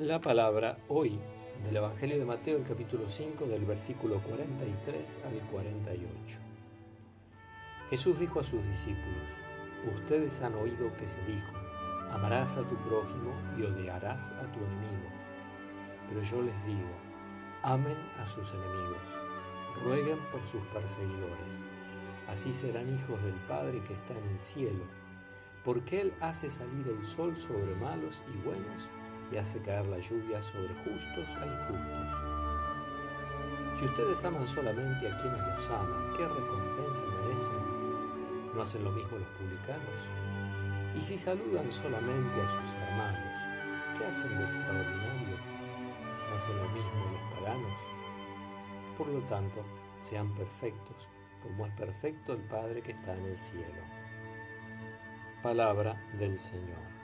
La palabra hoy del Evangelio de Mateo, el capítulo 5, del versículo 43 al 48. Jesús dijo a sus discípulos, Ustedes han oído que se dijo, amarás a tu prójimo y odiarás a tu enemigo. Pero yo les digo, amen a sus enemigos, rueguen por sus perseguidores. Así serán hijos del Padre que está en el cielo, porque Él hace salir el sol sobre malos y buenos y hace caer la lluvia sobre justos e injustos. Si ustedes aman solamente a quienes los aman, ¿qué recompensa merecen? ¿No hacen lo mismo los publicanos? Y si saludan solamente a sus hermanos, ¿qué hacen de extraordinario? ¿No hacen lo mismo los paganos? Por lo tanto, sean perfectos, como es perfecto el Padre que está en el cielo. Palabra del Señor.